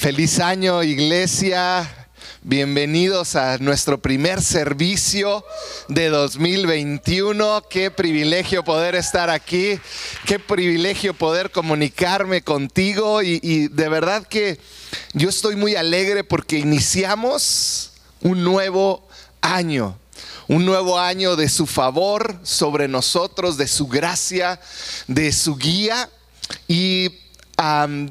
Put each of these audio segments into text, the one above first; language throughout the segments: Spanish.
Feliz año iglesia. Bienvenidos a nuestro primer servicio de 2021. Qué privilegio poder estar aquí. Qué privilegio poder comunicarme contigo. Y, de verdad que yo estoy muy alegre porque iniciamos un nuevo año un nuevo año de su favor sobre nosotros, de su gracia, de su guía. Y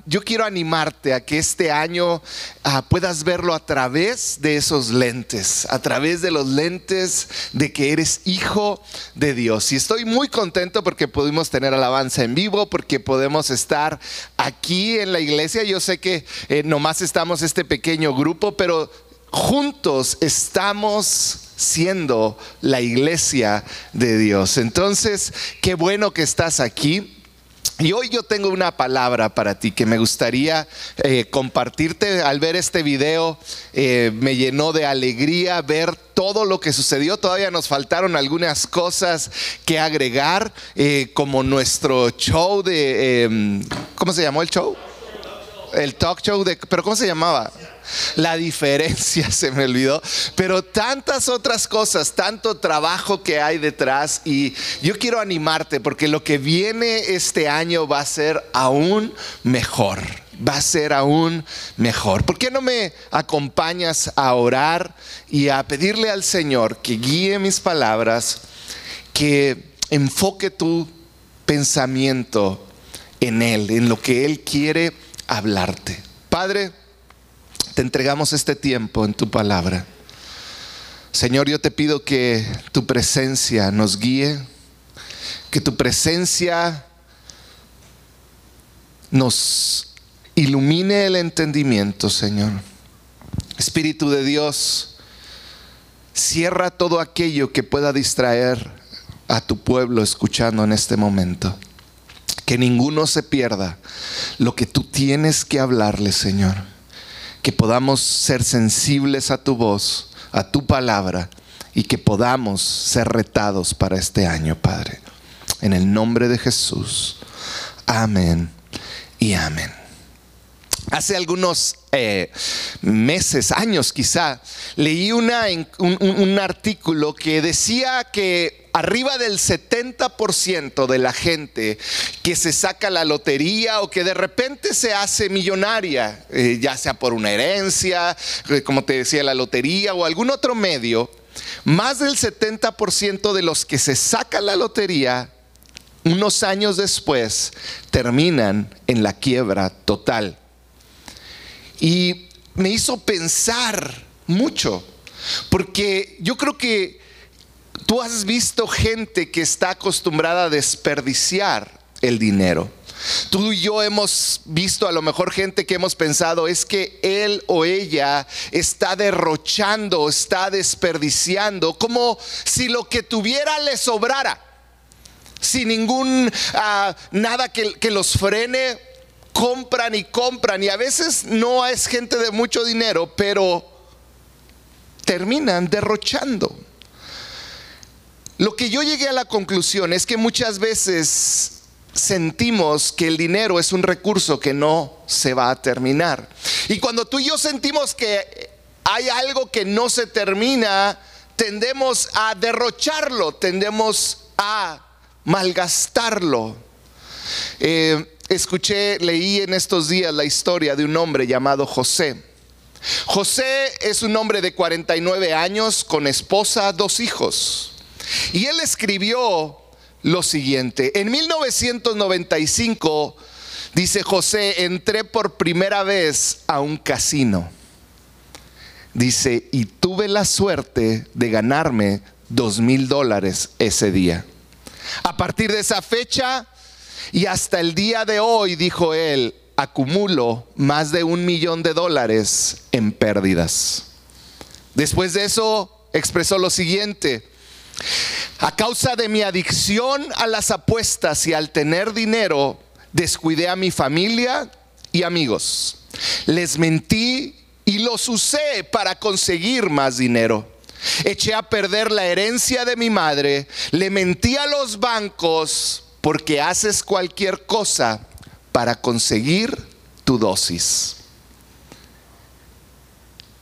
yo quiero animarte a que este año ah, puedas verlo a través de esos lentes, a través de los lentes de que eres hijo de Dios. Y estoy muy contento porque pudimos tener alabanza en vivo, porque podemos estar aquí en la iglesia. Yo sé que eh, nomás estamos este pequeño grupo, pero juntos estamos siendo la iglesia de Dios. Entonces, qué bueno que estás aquí. Y hoy yo tengo una palabra para ti que me gustaría eh, compartirte. Al ver este video eh, me llenó de alegría ver todo lo que sucedió. Todavía nos faltaron algunas cosas que agregar, eh, como nuestro show de... Em, ¿Cómo se llamó el show? El talk show de... ¿Pero cómo se llamaba? La diferencia se me olvidó. Pero tantas otras cosas, tanto trabajo que hay detrás. Y yo quiero animarte porque lo que viene este año va a ser aún mejor. Va a ser aún mejor. ¿Por qué no me acompañas a orar y a pedirle al Señor que guíe mis palabras, que enfoque tu pensamiento en Él, en lo que Él quiere hablarte? Padre, te entregamos este tiempo en tu palabra. Señor, yo te pido que tu presencia nos guíe, que tu presencia nos ilumine el entendimiento, Señor. Espíritu de Dios, cierra todo aquello que pueda distraer a tu pueblo escuchando en este momento. Que ninguno se pierda lo que tú tienes que hablarle, Señor que podamos ser sensibles a tu voz, a tu palabra, y que podamos ser retados para este año, Padre. En el nombre de Jesús. Amén y amén. Hace algunos eh, meses, años quizá, leí una, un artículo que decía que arriba del 70% de la gente que se saca la lotería o que de repente se hace millonaria, eh, ya sea por una herencia, eh, como te decía, la lotería o algún otro medio, más del 70% de los que se sacan la lotería, unos años después, terminan en la quiebra total. Y me hizo pensar mucho, porque yo creo que Tú has visto gente que está acostumbrada a desperdiciar el dinero. Tú y yo hemos visto a lo mejor gente que hemos pensado es que él o ella está derrochando, está desperdiciando, como si lo que tuviera le sobrara, sin ningún ah, nada que, que los frene, compran y compran. Y a veces no es gente de mucho dinero, pero terminan derrochando. Lo que yo llegué a la conclusión es que muchas veces sentimos que el dinero es un recurso que no se va a terminar. Y cuando tú y yo sentimos que hay algo que no se termina, tendemos a derrocharlo, tendemos a malgastarlo. Eh, escuché, leí en estos días la historia de un hombre llamado José. José es un hombre de 49 años con esposa, dos hijos. Y él escribió lo siguiente. En 1995, dice José, entré por primera vez a un casino. Dice, y tuve la suerte de ganarme dos mil dólares ese día. A partir de esa fecha y hasta el día de hoy, dijo él, acumulo más de un millón de dólares en pérdidas. Después de eso, expresó lo siguiente, a causa de mi adicción a las apuestas y al tener dinero, descuidé a mi familia y amigos. Les mentí y los usé para conseguir más dinero. Eché a perder la herencia de mi madre, le mentí a los bancos porque haces cualquier cosa para conseguir tu dosis.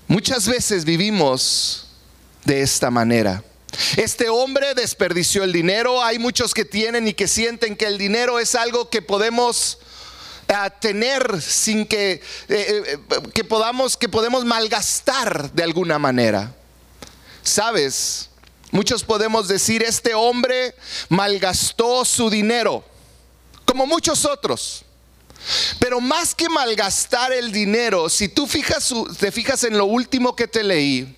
Muchas veces vivimos de esta manera. Este hombre desperdició el dinero. Hay muchos que tienen y que sienten que el dinero es algo que podemos eh, tener sin que, eh, eh, que podamos que podemos malgastar de alguna manera. Sabes, muchos podemos decir este hombre malgastó su dinero, como muchos otros. Pero más que malgastar el dinero, si tú fijas, te fijas en lo último que te leí,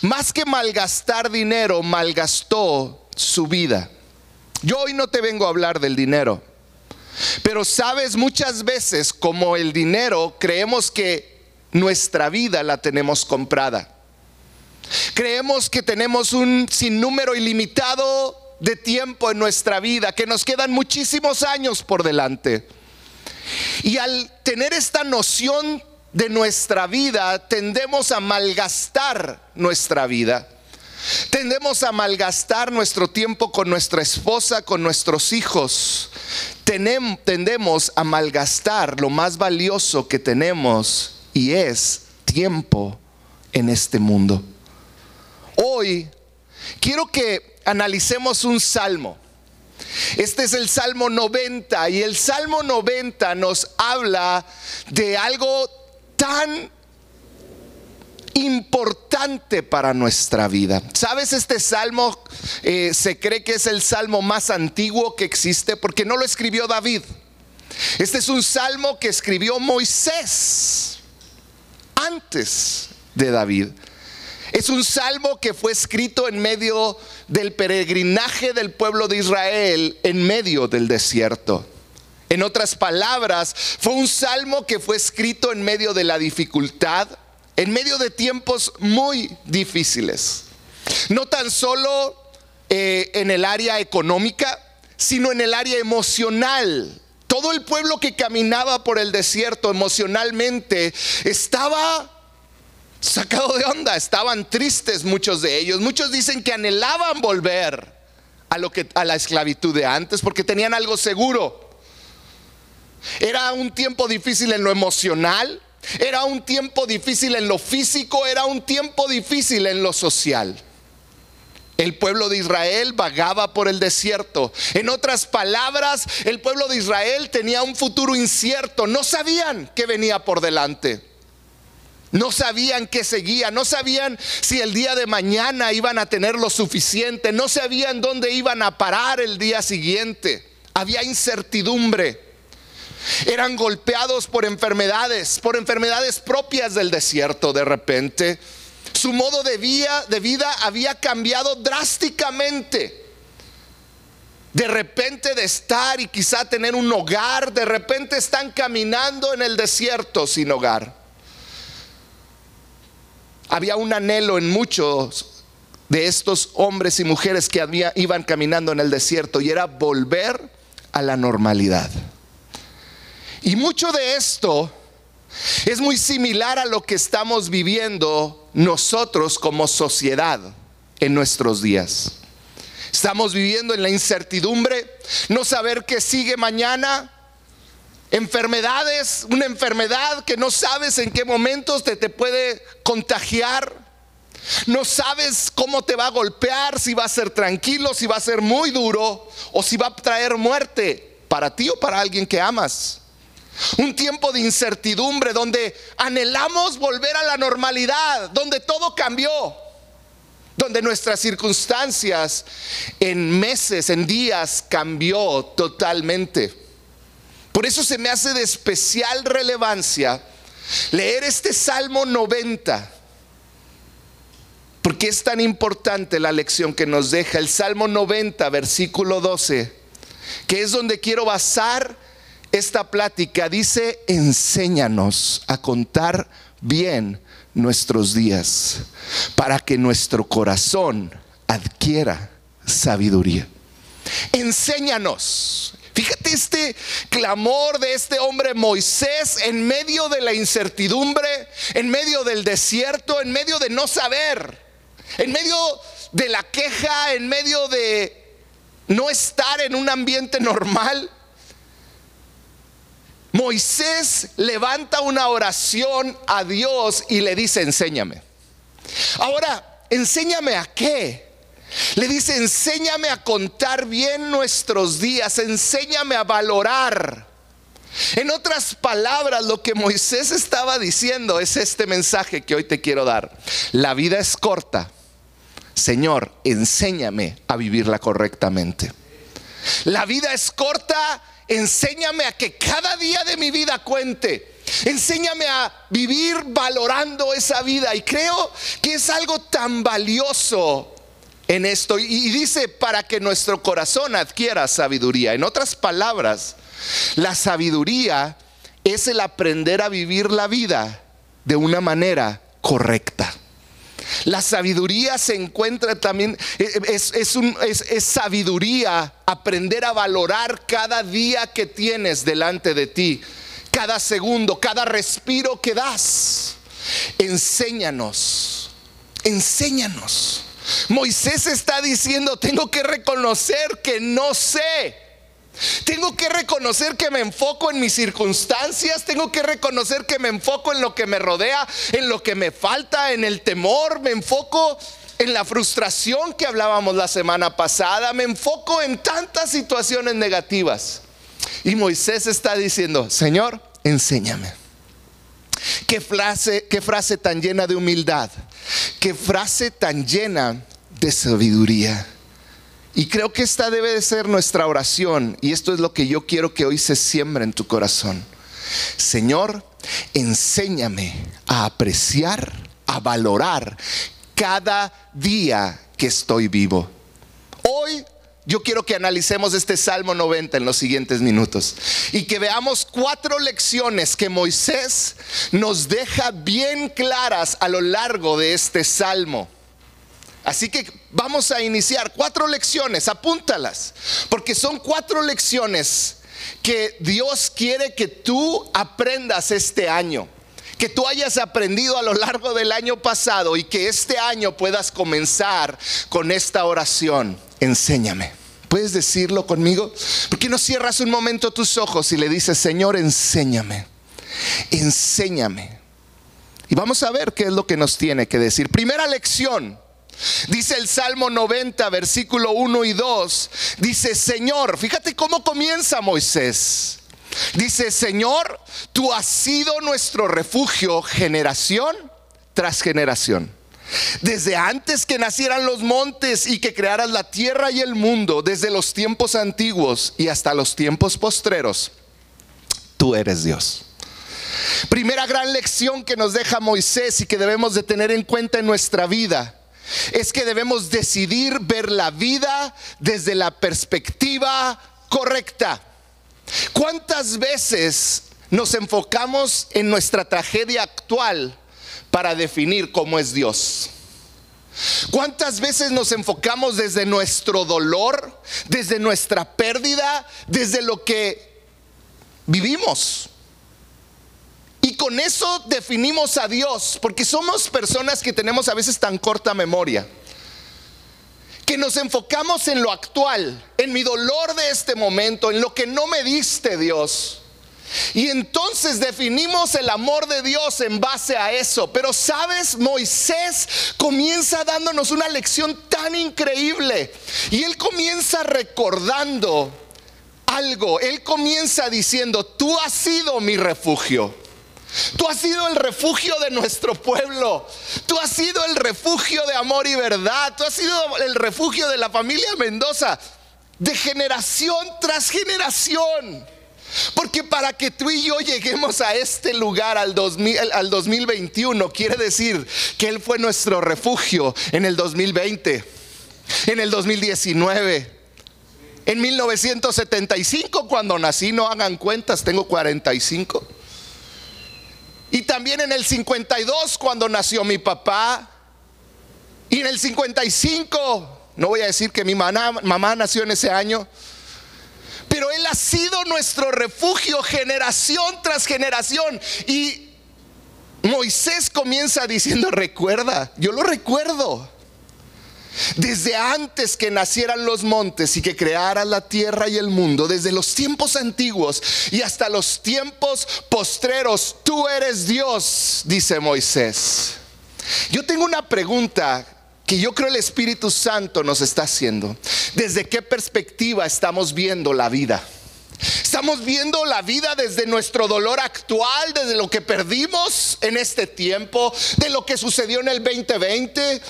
más que malgastar dinero, malgastó su vida. Yo hoy no te vengo a hablar del dinero, pero sabes, muchas veces como el dinero creemos que nuestra vida la tenemos comprada. Creemos que tenemos un sinnúmero ilimitado de tiempo en nuestra vida, que nos quedan muchísimos años por delante. Y al tener esta noción de nuestra vida, tendemos a malgastar nuestra vida. Tendemos a malgastar nuestro tiempo con nuestra esposa, con nuestros hijos. tendemos a malgastar lo más valioso que tenemos y es tiempo en este mundo. Hoy quiero que analicemos un salmo. Este es el Salmo 90 y el Salmo 90 nos habla de algo tan importante para nuestra vida. ¿Sabes? Este salmo eh, se cree que es el salmo más antiguo que existe porque no lo escribió David. Este es un salmo que escribió Moisés antes de David. Es un salmo que fue escrito en medio del peregrinaje del pueblo de Israel en medio del desierto. En otras palabras, fue un salmo que fue escrito en medio de la dificultad, en medio de tiempos muy difíciles. No tan solo eh, en el área económica, sino en el área emocional. Todo el pueblo que caminaba por el desierto emocionalmente estaba sacado de onda, estaban tristes muchos de ellos. Muchos dicen que anhelaban volver a lo que a la esclavitud de antes porque tenían algo seguro. Era un tiempo difícil en lo emocional, era un tiempo difícil en lo físico, era un tiempo difícil en lo social. El pueblo de Israel vagaba por el desierto. En otras palabras, el pueblo de Israel tenía un futuro incierto. No sabían qué venía por delante. No sabían qué seguía, no sabían si el día de mañana iban a tener lo suficiente, no sabían dónde iban a parar el día siguiente. Había incertidumbre. Eran golpeados por enfermedades, por enfermedades propias del desierto de repente. Su modo de vida, de vida había cambiado drásticamente. De repente de estar y quizá tener un hogar, de repente están caminando en el desierto sin hogar. Había un anhelo en muchos de estos hombres y mujeres que iban caminando en el desierto y era volver a la normalidad. Y mucho de esto es muy similar a lo que estamos viviendo nosotros como sociedad en nuestros días. Estamos viviendo en la incertidumbre, no saber qué sigue mañana, enfermedades, una enfermedad que no sabes en qué momentos te, te puede contagiar. No sabes cómo te va a golpear, si va a ser tranquilo, si va a ser muy duro o si va a traer muerte para ti o para alguien que amas. Un tiempo de incertidumbre donde anhelamos volver a la normalidad, donde todo cambió, donde nuestras circunstancias en meses, en días cambió totalmente. Por eso se me hace de especial relevancia leer este Salmo 90. Porque es tan importante la lección que nos deja el Salmo 90, versículo 12, que es donde quiero basar esta plática dice, enséñanos a contar bien nuestros días para que nuestro corazón adquiera sabiduría. Enséñanos. Fíjate este clamor de este hombre Moisés en medio de la incertidumbre, en medio del desierto, en medio de no saber, en medio de la queja, en medio de no estar en un ambiente normal. Moisés levanta una oración a Dios y le dice, enséñame. Ahora, enséñame a qué. Le dice, enséñame a contar bien nuestros días, enséñame a valorar. En otras palabras, lo que Moisés estaba diciendo es este mensaje que hoy te quiero dar. La vida es corta. Señor, enséñame a vivirla correctamente. La vida es corta, enséñame a que cada día de mi vida cuente. Enséñame a vivir valorando esa vida. Y creo que es algo tan valioso en esto. Y dice, para que nuestro corazón adquiera sabiduría. En otras palabras, la sabiduría es el aprender a vivir la vida de una manera correcta. La sabiduría se encuentra también, e, e, es, es, sabiduría aprender a valorar cada día que tienes delante de ti, cada segundo, cada respiro que das. Enséñanos, enséñanos. Moisés está diciendo, tengo que reconocer que no sé. Tengo que reconocer que me enfoco en mis circunstancias, tengo que reconocer que me enfoco en lo que me rodea, en lo que me falta, en el temor, me enfoco en la frustración que hablábamos la semana pasada, me enfoco en tantas situaciones negativas. Y Moisés está diciendo, Señor, enséñame. Qué frase, qué frase tan llena de humildad, qué frase tan llena de sabiduría. Y creo que esta debe de ser nuestra oración y esto es lo que yo quiero que hoy se siembre en tu corazón. Señor, enséñame a apreciar, a valorar cada día que estoy vivo. Hoy yo quiero que analicemos este Salmo 90 en los siguientes minutos y que veamos cuatro lecciones que Moisés nos deja bien claras a lo largo de este Salmo. Así que vamos a iniciar cuatro lecciones, apúntalas, porque son cuatro lecciones que Dios quiere que tú aprendas este año, que tú hayas aprendido a lo largo del año pasado y que este año puedas comenzar con esta oración. Enséñame. ¿Puedes decirlo conmigo? ¿Por qué no cierras un momento tus ojos y le dices, Señor, enséñame? Enséñame. Y vamos a ver qué es lo que nos tiene que decir. Primera lección Dice el Salmo 90, versículo 1 y 2. Dice, Señor, fíjate cómo comienza Moisés. Dice, Señor, tú has sido nuestro refugio generación tras generación. Desde antes que nacieran los montes y que crearas la tierra y el mundo, desde los tiempos antiguos y hasta los tiempos postreros, tú eres Dios. Primera gran lección que nos deja Moisés y que debemos de tener en cuenta en nuestra vida es que debemos decidir ver la vida desde la perspectiva correcta. ¿Cuántas veces nos enfocamos en nuestra tragedia actual para definir cómo es Dios? ¿Cuántas veces nos enfocamos desde nuestro dolor, desde nuestra pérdida, desde lo que vivimos? Y con eso definimos a Dios, porque somos personas que tenemos a veces tan corta memoria, que nos enfocamos en lo actual, en mi dolor de este momento, en lo que no me diste Dios. Y entonces definimos el amor de Dios en base a eso. Pero sabes, Moisés comienza dándonos una lección tan increíble. Y él comienza recordando algo. Él comienza diciendo, tú has sido mi refugio. Tú has sido el refugio de nuestro pueblo. Tú has sido el refugio de amor y verdad. Tú has sido el refugio de la familia Mendoza. De generación tras generación. Porque para que tú y yo lleguemos a este lugar al, 2021, quiere decir que Él fue nuestro refugio en el 2020, en el 2019, en 1975 cuando nací, no hagan cuentas, tengo 45. Y también en el 52 cuando nació mi papá. Y en el 55, no voy a decir que mi mamá, nació en ese año, pero Él ha sido nuestro refugio generación tras generación. Y Moisés comienza diciendo, recuerda, yo lo recuerdo. Desde antes que nacieran los montes y que creara la tierra y el mundo, desde los tiempos antiguos y hasta los tiempos postreros, tú eres Dios, dice Moisés. Yo tengo una pregunta que yo creo el Espíritu Santo nos está haciendo. ¿Desde qué perspectiva estamos viendo la vida? Estamos viendo la vida desde nuestro dolor actual, desde lo que perdimos en este tiempo, de lo que sucedió en el 2020.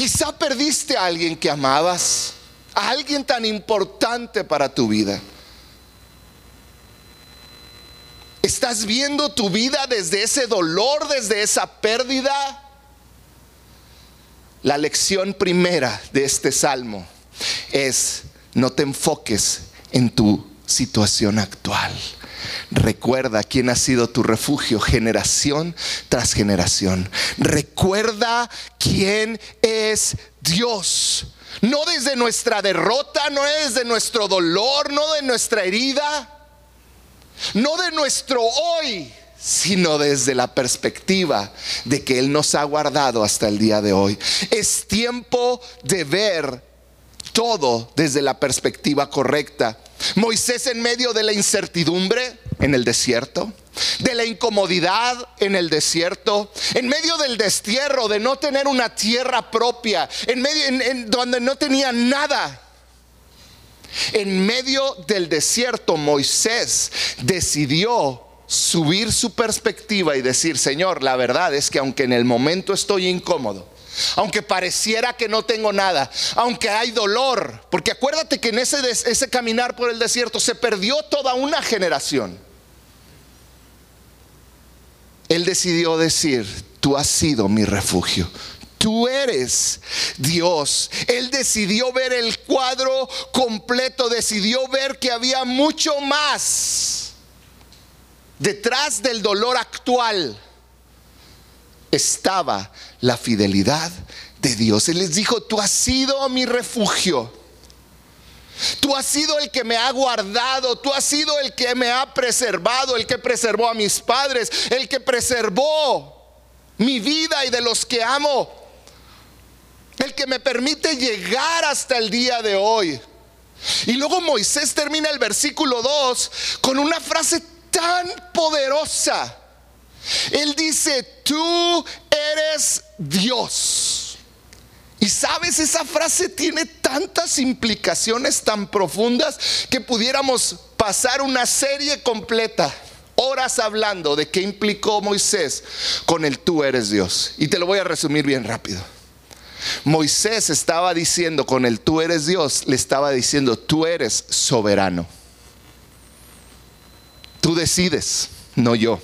Quizá perdiste a alguien que amabas, a alguien tan importante para tu vida. ¿Estás viendo tu vida desde ese dolor, desde esa pérdida? La lección primera de este salmo es no te enfoques en tu situación actual. Recuerda quién ha sido tu refugio generación tras generación. Recuerda quién es Dios. No desde nuestra derrota, no desde nuestro dolor, no de nuestra herida, no de nuestro hoy, sino desde la perspectiva de que Él nos ha guardado hasta el día de hoy. Es tiempo de ver todo desde la perspectiva correcta. Moisés en medio de la incertidumbre en el desierto, de la incomodidad en el desierto, en medio del destierro, de no tener una tierra propia, en medio en, donde no tenía nada. En medio del desierto Moisés decidió subir su perspectiva y decir, Señor, la verdad es que aunque en el momento estoy incómodo, aunque pareciera que no tengo nada, aunque hay dolor, porque acuérdate que en ese, ese caminar por el desierto se perdió toda una generación. Él decidió decir, tú has sido mi refugio, tú eres Dios. Él decidió ver el cuadro completo, decidió ver que había mucho más detrás del dolor actual estaba la fidelidad de Dios. Él les dijo, tú has sido mi refugio. Tú has sido el que me ha guardado, tú has sido el que me ha preservado, el que preservó a mis padres, el que preservó mi vida y de los que amo, el que me permite llegar hasta el día de hoy. Y luego Moisés termina el versículo 2 con una frase tan poderosa. Él dice, tú eres Dios. Y sabes, esa frase tiene tantas implicaciones tan profundas que pudiéramos pasar una serie completa, horas hablando de qué implicó Moisés con el tú eres Dios. Y te lo voy a resumir bien rápido. Moisés estaba diciendo con el tú eres Dios, le estaba diciendo tú eres soberano. Tú decides, no yo.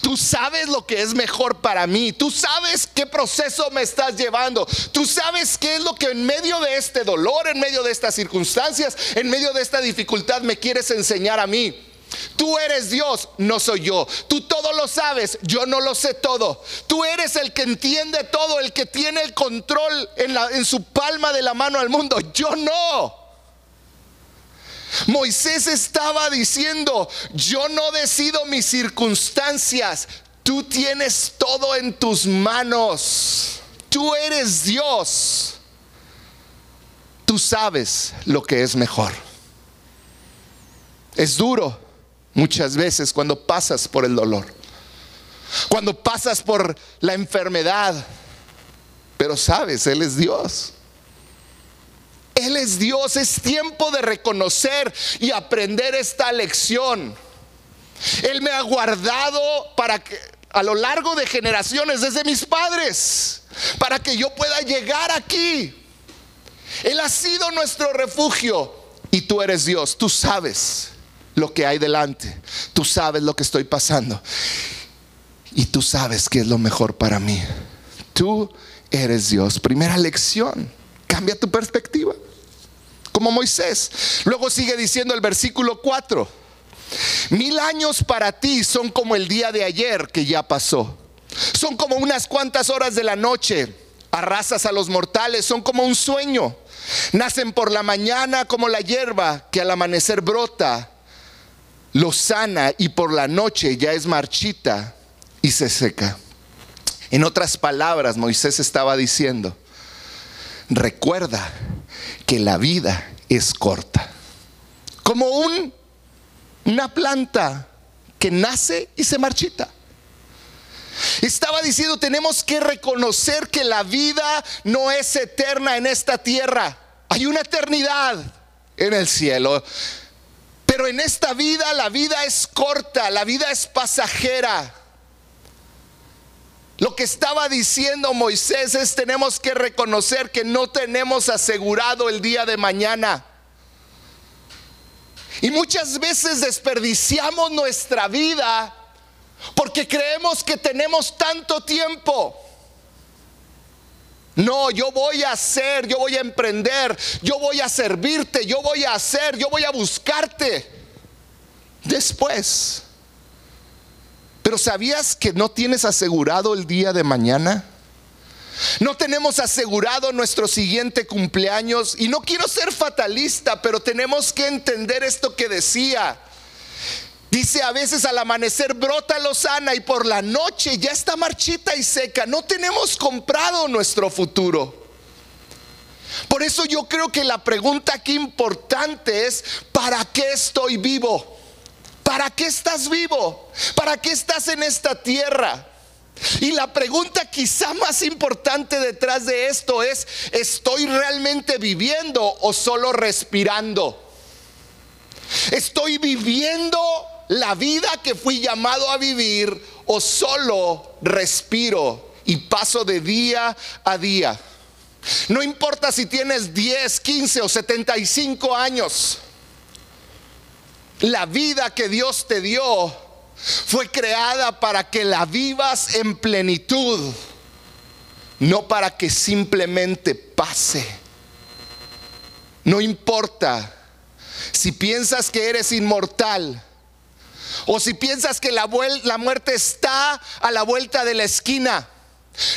Tú sabes lo que es mejor para mí. Tú sabes qué proceso me estás llevando. Tú sabes qué es lo que en medio de este dolor, en medio de estas circunstancias, en medio de esta dificultad me quieres enseñar a mí. Tú eres Dios, no soy yo. Tú todo lo sabes, yo no lo sé todo. Tú eres el que entiende todo, el que tiene el control en, en su palma de la mano al mundo. Yo no. Moisés estaba diciendo, yo no decido mis circunstancias, tú tienes todo en tus manos, tú eres Dios, tú sabes lo que es mejor. Es duro muchas veces cuando pasas por el dolor, cuando pasas por la enfermedad, pero sabes, Él es Dios. Él es Dios, es tiempo de reconocer y aprender esta lección. Él me ha guardado para que a lo largo de generaciones desde mis padres, para que yo pueda llegar aquí. Él ha sido nuestro refugio y tú eres Dios, tú sabes lo que hay delante, tú sabes lo que estoy pasando y tú sabes que es lo mejor para mí. Tú eres Dios. Primera lección, cambia tu perspectiva como Moisés. Luego sigue diciendo el versículo 4. Mil años para ti son como el día de ayer que ya pasó. Son como unas cuantas horas de la noche. Arrasas a los mortales, son como un sueño. Nacen por la mañana como la hierba que al amanecer brota, lo sana y por la noche ya es marchita y se seca. En otras palabras, Moisés estaba diciendo, recuerda que la vida es corta. Como un, una planta que nace y se marchita. Estaba diciendo, tenemos que reconocer que la vida no es eterna en esta tierra. Hay una eternidad en el cielo. Pero en esta vida la vida es corta, la vida es pasajera. Lo que estaba diciendo Moisés es tenemos que reconocer que no tenemos asegurado el día de mañana. Y muchas veces desperdiciamos nuestra vida porque creemos que tenemos tanto tiempo. No, yo voy a hacer, yo voy a emprender, yo voy a servirte, yo voy a hacer, yo voy a buscarte. Después. Pero ¿sabías que no tienes asegurado el día de mañana? No tenemos asegurado nuestro siguiente cumpleaños. Y no quiero ser fatalista, pero tenemos que entender esto que decía. Dice a veces al amanecer brota lozana y por la noche ya está marchita y seca. No tenemos comprado nuestro futuro. Por eso yo creo que la pregunta aquí importante es, ¿para qué estoy vivo? ¿Para qué estás vivo? ¿Para qué estás en esta tierra? Y la pregunta quizá más importante detrás de esto es, ¿estoy realmente viviendo o solo respirando? ¿Estoy viviendo la vida que fui llamado a vivir o solo respiro y paso de día a día. No importa si tienes 10, 15 o 75 años. La vida que Dios te dio fue creada para que la vivas en plenitud, no para que simplemente pase. No importa si piensas que eres inmortal o si piensas que la, muerte está a la vuelta de la esquina.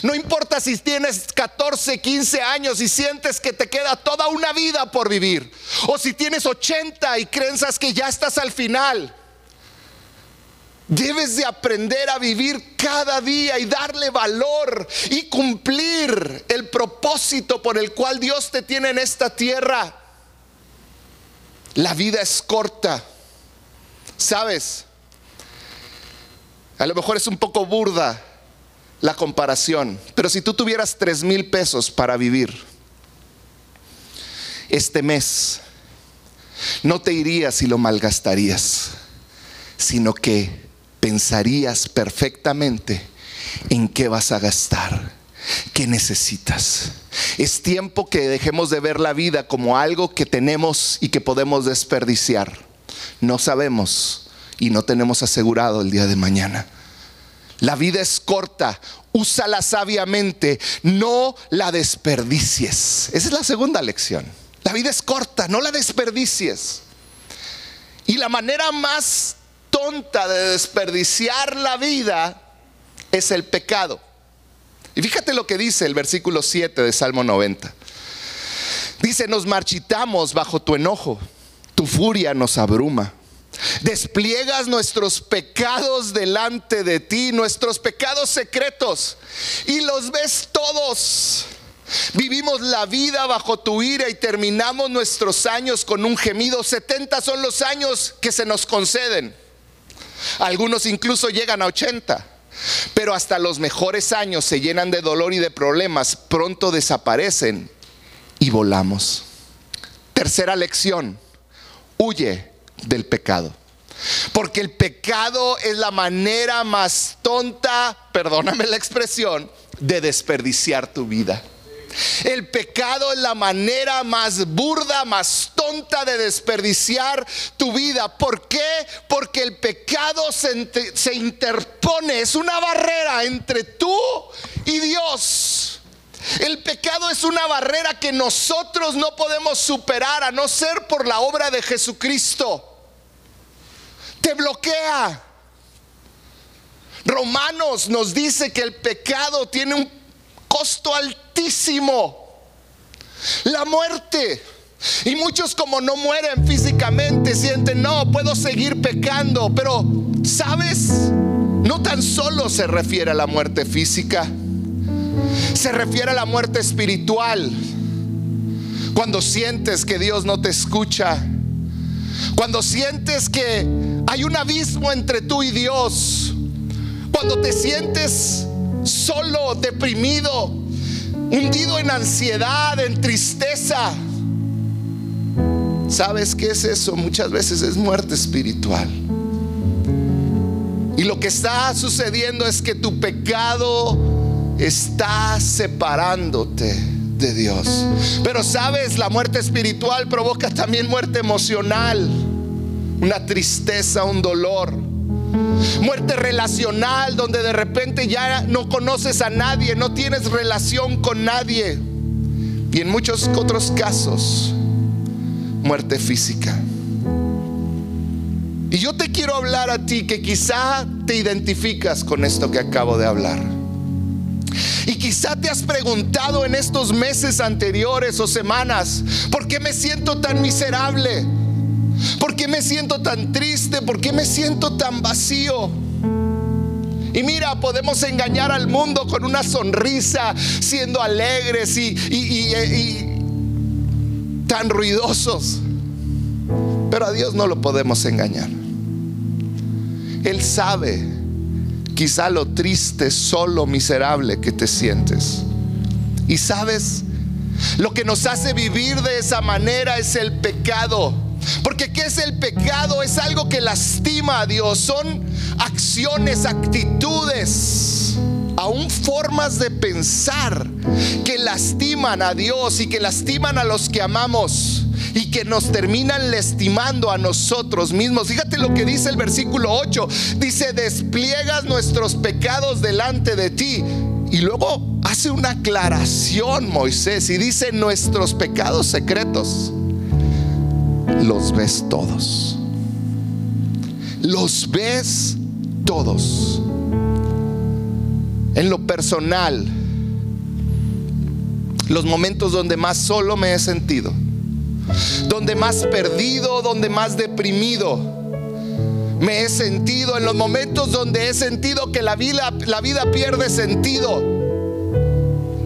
No importa si tienes 14, 15 años y sientes que te queda toda una vida por vivir. O si tienes 80 y crees que ya estás al final. Debes de aprender a vivir cada día y darle valor y cumplir el propósito por el cual Dios te tiene en esta tierra. La vida es corta. ¿Sabes? A lo mejor es un poco burda la comparación, pero si tú tuvieras tres mil pesos para vivir este mes, no te irías y lo malgastarías, sino que pensarías perfectamente en qué vas a gastar, qué necesitas. Es tiempo que dejemos de ver la vida como algo que tenemos y que podemos desperdiciar. No sabemos y no tenemos asegurado el día de mañana. La vida es corta, úsala sabiamente, no la desperdicies. Esa es la segunda lección. La vida es corta, no la desperdicies. Y la manera más tonta de desperdiciar la vida es el pecado. Y fíjate lo que dice el versículo 7 de Salmo 90. Dice, nos marchitamos bajo tu enojo, tu furia nos abruma. Despliegas nuestros pecados delante de ti, nuestros pecados secretos, y los ves todos. Vivimos la vida bajo tu ira y terminamos nuestros años con un gemido. 70 son los años que se nos conceden. Algunos incluso llegan a 80. Pero hasta los mejores años se llenan de dolor y de problemas, pronto desaparecen y volamos. Tercera lección, huye del pecado. Porque el pecado es la manera más tonta, perdóname la expresión, de desperdiciar tu vida. El pecado es la manera más burda, más tonta de desperdiciar tu vida. ¿Por qué? Porque el pecado se, se, interpone, es una barrera entre tú y Dios. El pecado es una barrera que nosotros no podemos superar a no ser por la obra de Jesucristo. Te bloquea. Romanos nos dice que el pecado tiene un costo altísimo. La muerte. Y muchos como no mueren físicamente sienten, no, puedo seguir pecando. Pero, ¿sabes? No tan solo se refiere a la muerte física se refiere a la muerte espiritual. Cuando sientes que Dios no te escucha. Cuando sientes que hay un abismo entre tú y Dios. Cuando te sientes solo, deprimido, hundido en ansiedad, en tristeza. ¿Sabes qué es eso? Muchas veces es muerte espiritual. Y lo que está sucediendo es que tu pecado está separándote de Dios. Pero sabes, la muerte espiritual provoca también muerte emocional, una tristeza, un dolor. Muerte relacional donde de repente ya no conoces a nadie, no tienes relación con nadie. Y en muchos otros casos, muerte física. Y yo te quiero hablar a ti que quizá te identificas con esto que acabo de hablar. Y quizá te has preguntado en estos meses anteriores o semanas, ¿por qué me siento tan miserable? ¿Por qué me siento tan triste? ¿Por qué me siento tan vacío? Y mira, podemos engañar al mundo con una sonrisa, siendo alegres y, tan ruidosos. Pero a Dios no lo podemos engañar. Él sabe quizá lo triste, solo, miserable que te sientes. Y sabes, lo que nos hace vivir de esa manera es el pecado. Porque ¿qué es el pecado? Es algo que lastima a Dios. Son acciones, actitudes, aún formas de pensar que lastiman a Dios y que lastiman a los que amamos y que nos terminan lastimando a nosotros mismos. Fíjate lo que dice el versículo 8. Dice, despliegas nuestros pecados delante de ti. Y luego hace una aclaración Moisés y dice, nuestros pecados secretos los ves todos. Los ves todos. En lo personal, los momentos donde más solo me he sentido donde más perdido, donde más deprimido me he sentido, en los momentos donde he sentido que la vida, la vida pierde sentido,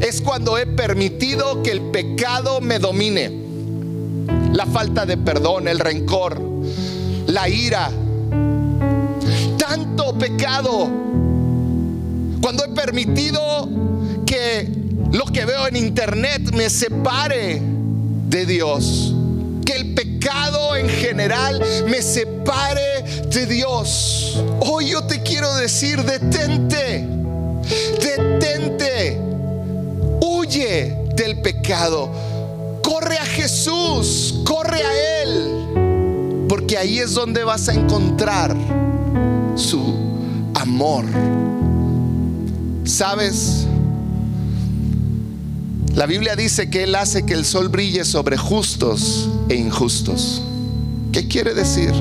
es cuando he permitido que el pecado me domine. La falta de perdón, el rencor, la ira, tanto pecado. Cuando he permitido que lo que veo en internet me separe de Dios. Que el pecado en general me separe de Dios. Hoy yo te quiero decir, detente, detente, huye del pecado. Corre a Jesús, corre a Él, porque ahí es donde vas a encontrar su amor. ¿Sabes? La Biblia dice que Él hace que el sol brille sobre justos e injustos. ¿Qué quiere decir?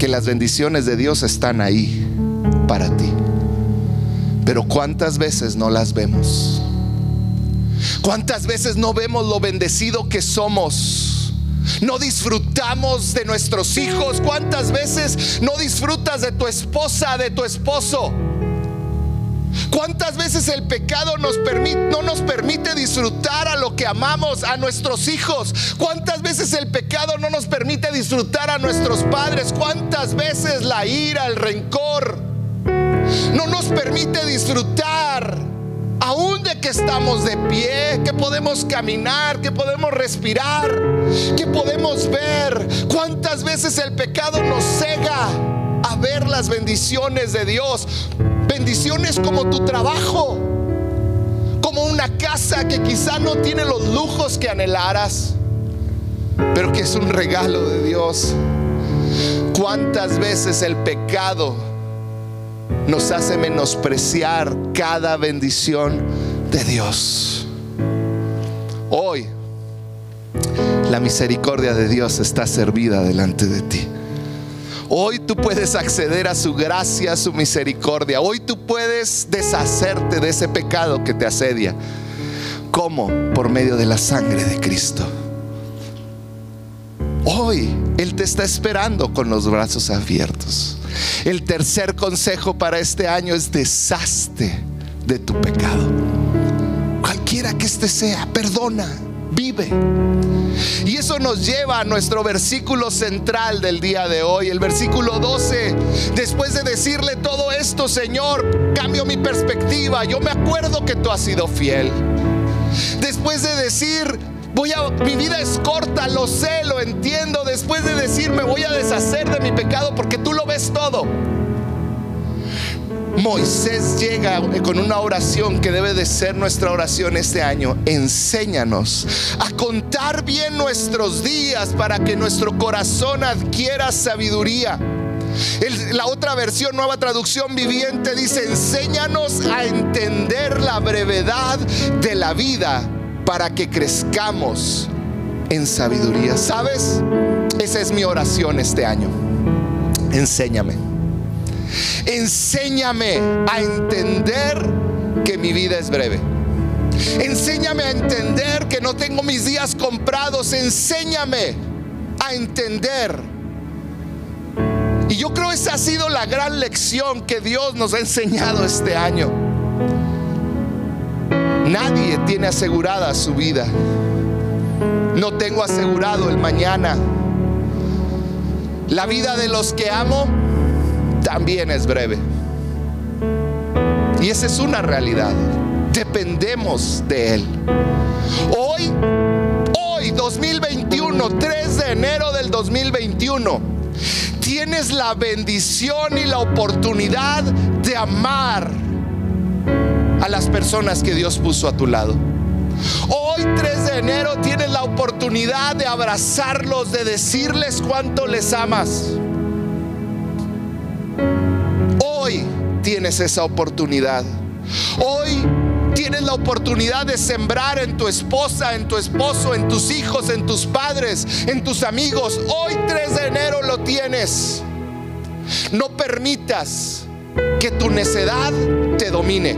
Que las bendiciones de Dios están ahí para ti. Pero ¿cuántas veces no las vemos? ¿Cuántas veces no vemos lo bendecido que somos? No disfrutamos de nuestros hijos. ¿Cuántas veces no disfrutas de tu esposa, de tu esposo? ¿Cuántas veces el pecado nos permite, no nos permite disfrutar a lo que amamos, a nuestros hijos? ¿Cuántas veces el pecado no nos permite disfrutar a nuestros padres? ¿Cuántas veces la ira, el rencor no nos permite disfrutar? Aún de que estamos de pie, que podemos caminar, que podemos respirar, que podemos ver. ¿Cuántas veces el pecado nos cega ver las bendiciones de Dios? Bendiciones como tu trabajo, como una casa que quizá no tiene los lujos que anhelaras, pero que es un regalo de Dios. ¿Cuántas veces el pecado nos hace menospreciar cada bendición de Dios? Hoy la misericordia de Dios está servida delante de ti. Hoy tú puedes acceder a su gracia, a su misericordia. Hoy tú puedes deshacerte de ese pecado que te asedia. ¿Cómo? Por medio de la sangre de Cristo. Hoy Él te está esperando con los brazos abiertos. El tercer consejo para este año es deshazte de tu pecado. Cualquiera que este sea, perdona, vive. Y eso nos lleva a nuestro versículo central del día de hoy, el versículo 12. Después de decirle todo esto, Señor, cambio mi perspectiva. Yo me acuerdo que tú has sido fiel. Después de decir, voy a mi vida es corta, lo sé, lo entiendo. Después de decir, me voy a deshacer de mi pecado porque tú lo ves todo. Moisés llega con una oración que debe de ser nuestra oración este año. Enséñanos a contar bien nuestros días para que nuestro corazón adquiera sabiduría. la otra versión, nueva traducción viviente, dice, enséñanos a entender la brevedad de la vida para que crezcamos en sabiduría. ¿Sabes? Esa es mi oración este año. Enséñame. Enséñame a entender que mi vida es breve. Enséñame a entender que no tengo mis días comprados. Enséñame a entender. Y yo creo esa ha sido la gran lección que Dios nos ha enseñado este año. Nadie tiene asegurada su vida. No tengo asegurado el mañana. La vida de los que amo también es breve. Y esa es una realidad. Dependemos de Él. Hoy, hoy 2021, 3 de enero del 2021, tienes la bendición y la oportunidad de amar a las personas que Dios puso a tu lado. Hoy 3 de enero tienes la oportunidad de abrazarlos, de decirles cuánto les amas. Tienes esa oportunidad. Hoy tienes la oportunidad de sembrar en tu esposa, en tu esposo, en tus hijos, en tus padres, en tus amigos. Hoy 3 de enero lo tienes. No permitas que tu necedad te domine.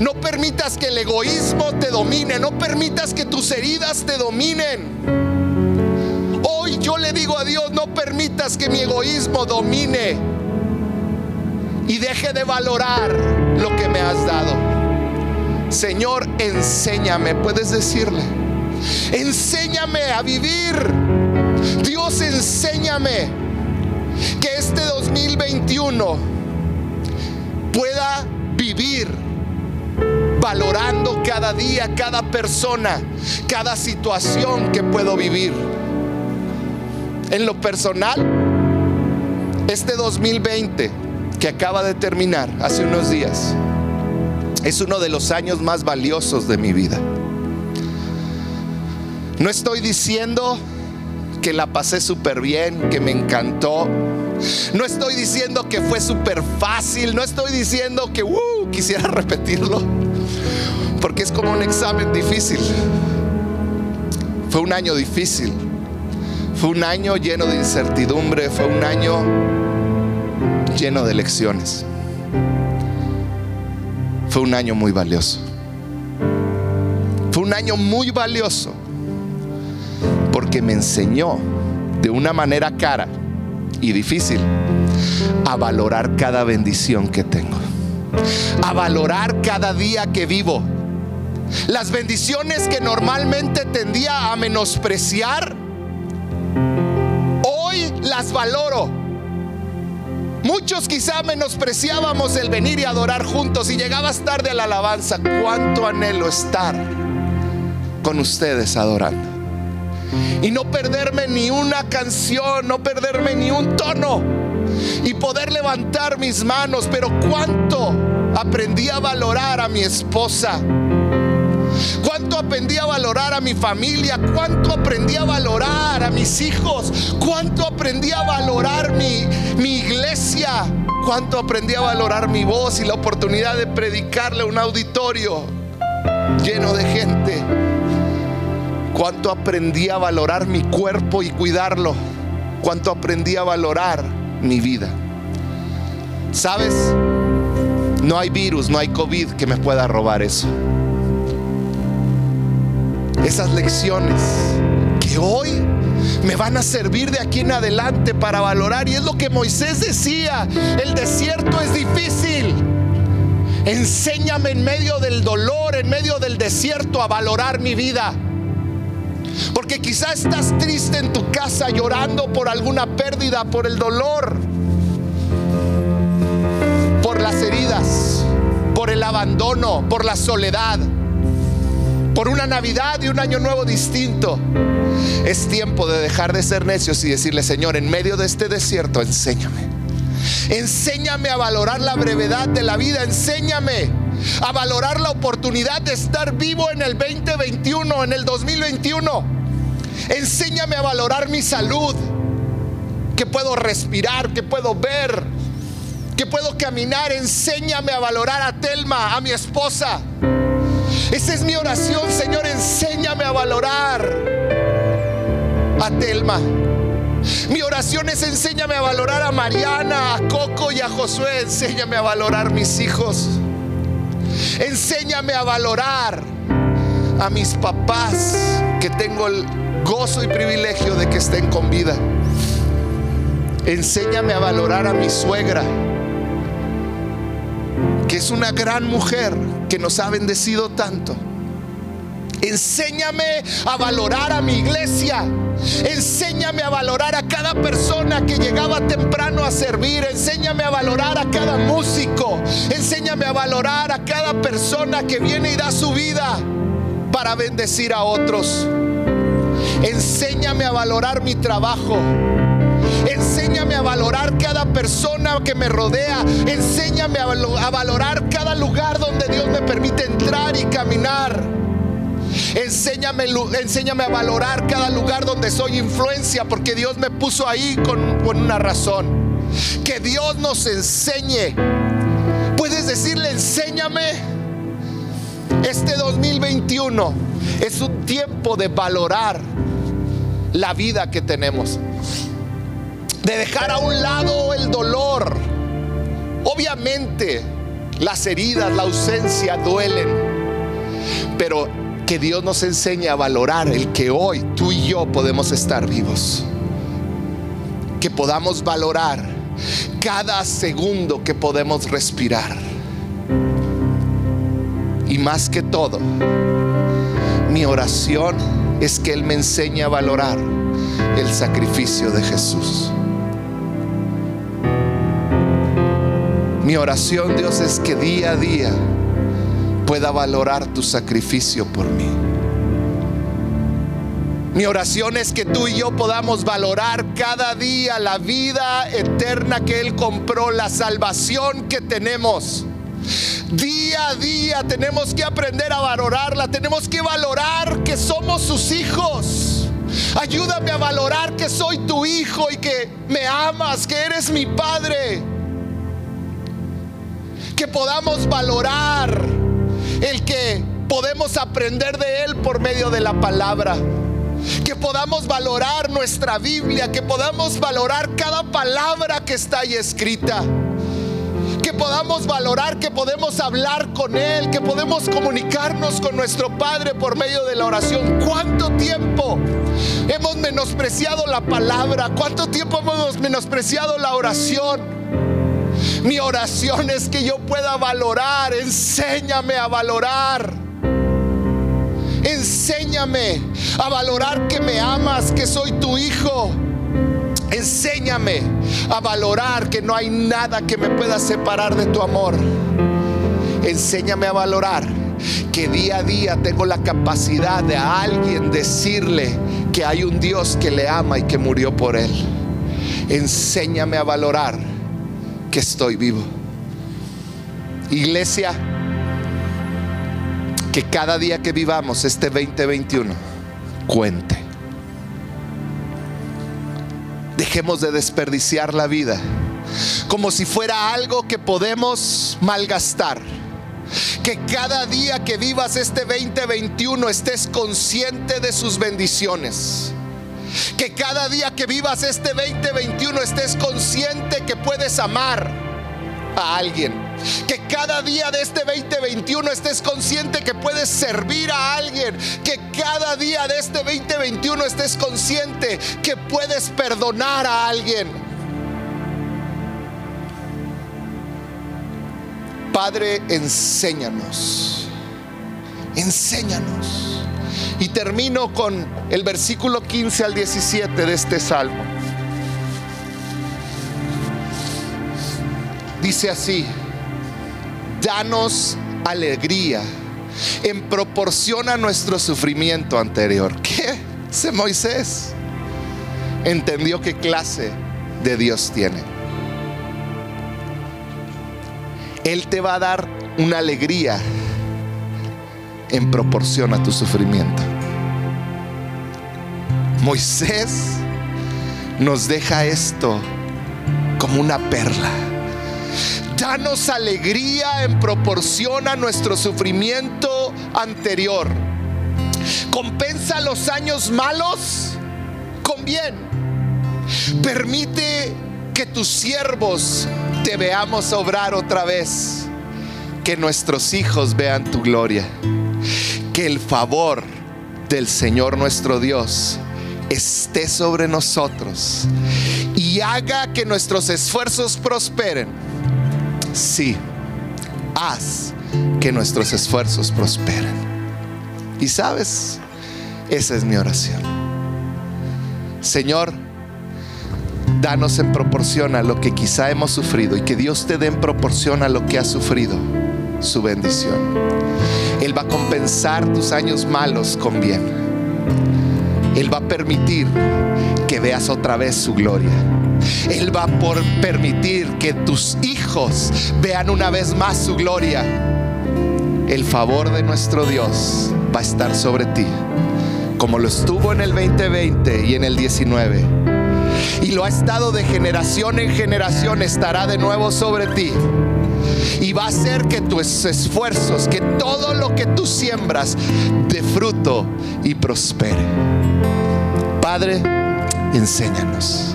No permitas que el egoísmo te domine. No permitas que tus heridas te dominen. Hoy yo le digo a Dios, no permitas que mi egoísmo domine y deje de valorar lo que me has dado. Señor, enséñame, puedes decirle. Enséñame a vivir. Dios, enséñame que este 2021 pueda vivir valorando cada día, cada persona, cada situación que puedo vivir. En lo personal, este 2020 que acaba de terminar hace unos días es uno de los años más valiosos de mi vida. No estoy diciendo que la pasé súper bien, que me encantó. No estoy diciendo que fue súper fácil. No estoy diciendo que uh, quisiera repetirlo. Porque es como un examen difícil. Fue un año difícil. Fue un año lleno de incertidumbre. Fue un año lleno de lecciones. Fue un año muy valioso. Fue un año muy valioso porque me enseñó de una manera cara y difícil a valorar cada bendición que tengo. A valorar cada día que vivo. Las bendiciones que normalmente tendía a menospreciar, hoy las valoro Muchos quizá menospreciábamos el venir y adorar juntos y llegabas tarde a la alabanza. Cuánto anhelo estar con ustedes adorando. Y no perderme ni una canción, no perderme ni un tono. Y poder levantar mis manos. Pero cuánto aprendí a valorar a mi esposa cuánto aprendí a valorar a mi familia, cuánto aprendí a valorar a mis hijos, cuánto aprendí a valorar mi, mi iglesia, cuánto aprendí a valorar mi voz y la oportunidad de predicarle a un auditorio lleno de gente. Cuánto aprendí a valorar mi cuerpo y cuidarlo. Cuánto aprendí a valorar mi vida. ¿Sabes? No hay virus, no hay COVID que me pueda robar eso esas lecciones que hoy me van a servir de aquí en adelante para valorar. Y es lo que Moisés decía, el desierto es difícil. Enséñame en medio del dolor, en medio del desierto, a valorar mi vida. Porque quizá estás triste en tu casa llorando por alguna pérdida, por el dolor, por las heridas, por el abandono, por la soledad, por una Navidad y un año nuevo distinto. Es tiempo de dejar de ser necios y decirle, Señor, en medio de este desierto, enséñame. Enséñame a valorar la brevedad de la vida. Enséñame a valorar la oportunidad de estar vivo en el 2021, en el 2021. Enséñame a valorar mi salud, que puedo respirar, que puedo ver, que puedo caminar. Enséñame a valorar a Telma, a mi esposa. Esa es mi oración, Señor. Enséñame a valorar a Telma. Mi oración es enséñame a valorar a Mariana, a Coco y a Josué. Enséñame a valorar mis hijos. Enséñame a valorar a mis papás que tengo el gozo y privilegio de que estén con vida. Enséñame a valorar a mi suegra, es una gran mujer que nos ha bendecido tanto. Enséñame a valorar a mi iglesia. Enséñame a valorar a cada persona que llegaba temprano a servir. Enséñame a valorar a cada músico. Enséñame a valorar a cada persona que viene y da su vida para bendecir a otros. Enséñame a valorar mi trabajo. Valorar cada persona que me rodea. Enséñame a, valorar cada lugar donde Dios me permite entrar y caminar. Enséñame, enséñame a valorar cada lugar donde soy influencia, porque Dios me puso ahí con, con una razón. Que Dios nos enseñe. Puedes decirle, enséñame. Este 2021 es un tiempo de valorar la vida que tenemos. De dejar a un lado el dolor. Obviamente las heridas, la ausencia duelen. Pero que Dios nos enseñe a valorar el que hoy tú y yo podemos estar vivos. Que podamos valorar cada segundo que podemos respirar. Y más que todo, mi oración es que Él me enseñe a valorar el sacrificio de Jesús. Mi oración, Dios, es que día a día pueda valorar tu sacrificio por mí. Mi oración es que tú y yo podamos valorar cada día la vida eterna que Él compró, la salvación que tenemos. Día a día tenemos que aprender a valorarla, tenemos que valorar que somos sus hijos. Ayúdame a valorar que soy tu hijo y que me amas, que eres mi padre. Que podamos valorar el que podemos aprender de Él por medio de la palabra. Que podamos valorar nuestra Biblia, que podamos valorar cada palabra que está ahí escrita. Que podamos valorar que podemos hablar con Él, que podemos comunicarnos con nuestro Padre por medio de la oración. ¿Cuánto tiempo hemos menospreciado la palabra? ¿Cuánto tiempo hemos menospreciado la oración? Mi oración es que yo pueda valorar. Enséñame a valorar. Enséñame a valorar que me amas, que soy tu hijo. Enséñame a valorar que no hay nada que me pueda separar de tu amor. Enséñame a valorar que día a día tengo la capacidad de a alguien decirle que hay un Dios que le ama y que murió por él. Enséñame a valorar que estoy vivo. Iglesia, que cada día que vivamos este 2021 cuente. Dejemos de desperdiciar la vida como si fuera algo que podemos malgastar. Que cada día que vivas este 2021 estés consciente de sus bendiciones que cada día que vivas este 2021 estés consciente que puedes amar a alguien. Que cada día de este 2021 estés consciente que puedes servir a alguien. Que cada día de este 2021 estés consciente que puedes perdonar a alguien. Padre, enséñanos. Enséñanos Y termino con el versículo 15 al 17 de este salmo. Dice así, danos alegría en proporción a nuestro sufrimiento anterior. ¿Qué? Ese Moisés entendió qué clase de Dios tiene. Él te va a dar una alegría en proporción a tu sufrimiento. Moisés nos deja esto como una perla. Danos alegría en proporción a nuestro sufrimiento anterior. Compensa los años malos con bien. Permite que tus siervos te veamos obrar otra vez. Que nuestros hijos vean tu gloria. Que el favor del Señor nuestro Dios esté sobre nosotros y haga que nuestros esfuerzos prosperen. Sí, haz que nuestros esfuerzos prosperen. Y sabes, esa es mi oración. Señor, danos en proporción a lo que quizá hemos sufrido y que Dios te dé en proporción a lo que has sufrido su bendición. Él va a compensar tus años malos con bien. Él va a permitir que veas otra vez su gloria. Él va por permitir que tus hijos vean una vez más su gloria. El favor de nuestro Dios va a estar sobre ti, como lo estuvo en el 2020 y en el 19. Y lo ha estado de generación en generación, estará de nuevo sobre ti y va a hacer que tus esfuerzos, que todo lo que tú siembras de fruto y prospere. Padre, enséñanos.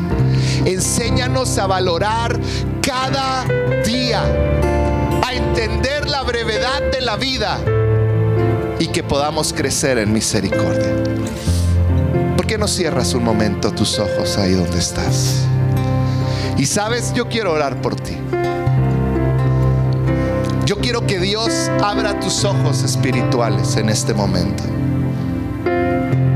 Enséñanos a valorar cada día, a entender la brevedad de la vida y que podamos crecer en misericordia. ¿Por qué no cierras un momento tus ojos ahí donde estás? Y sabes, yo quiero orar por ti. Quiero que Dios abra tus ojos espirituales en este momento.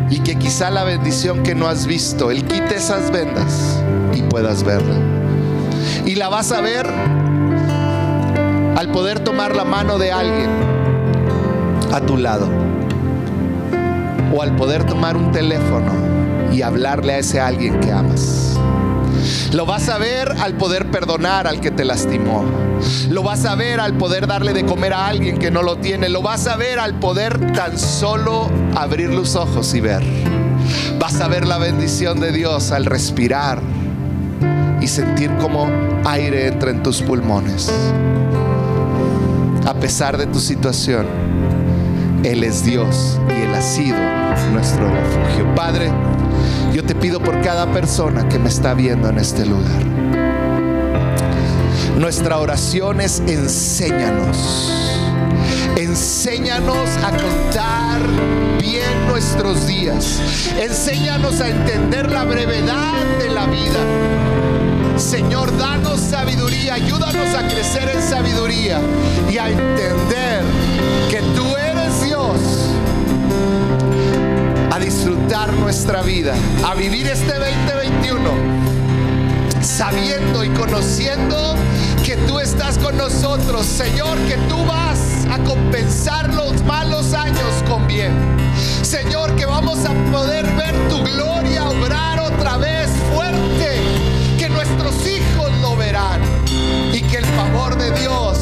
Y que quizá la bendición que no has visto, Él quite esas vendas y puedas verla. Y la vas a ver al poder tomar la mano de alguien a tu lado. O al poder tomar un teléfono y hablarle a ese alguien que amas. Lo vas a ver al poder perdonar al que te lastimó. Lo vas a ver al poder darle de comer a alguien que no lo tiene. Lo vas a ver al poder tan solo abrir los ojos y ver. Vas a ver la bendición de Dios al respirar y sentir como aire entra en tus pulmones. A pesar de tu situación, Él es Dios y Él ha sido nuestro refugio. Padre, te pido por cada persona que me está viendo en este lugar. Nuestra oración es enséñanos. Enséñanos a contar bien nuestros días. Enséñanos a entender la brevedad de la vida. Señor, danos sabiduría, ayúdanos a crecer en sabiduría y a entender que tú a disfrutar nuestra vida, a vivir este 2021, sabiendo y conociendo que tú estás con nosotros, Señor, que tú vas a compensar los malos años con bien. Señor, que vamos a poder ver tu gloria obrar otra vez fuerte, que nuestros hijos lo verán y que el favor de Dios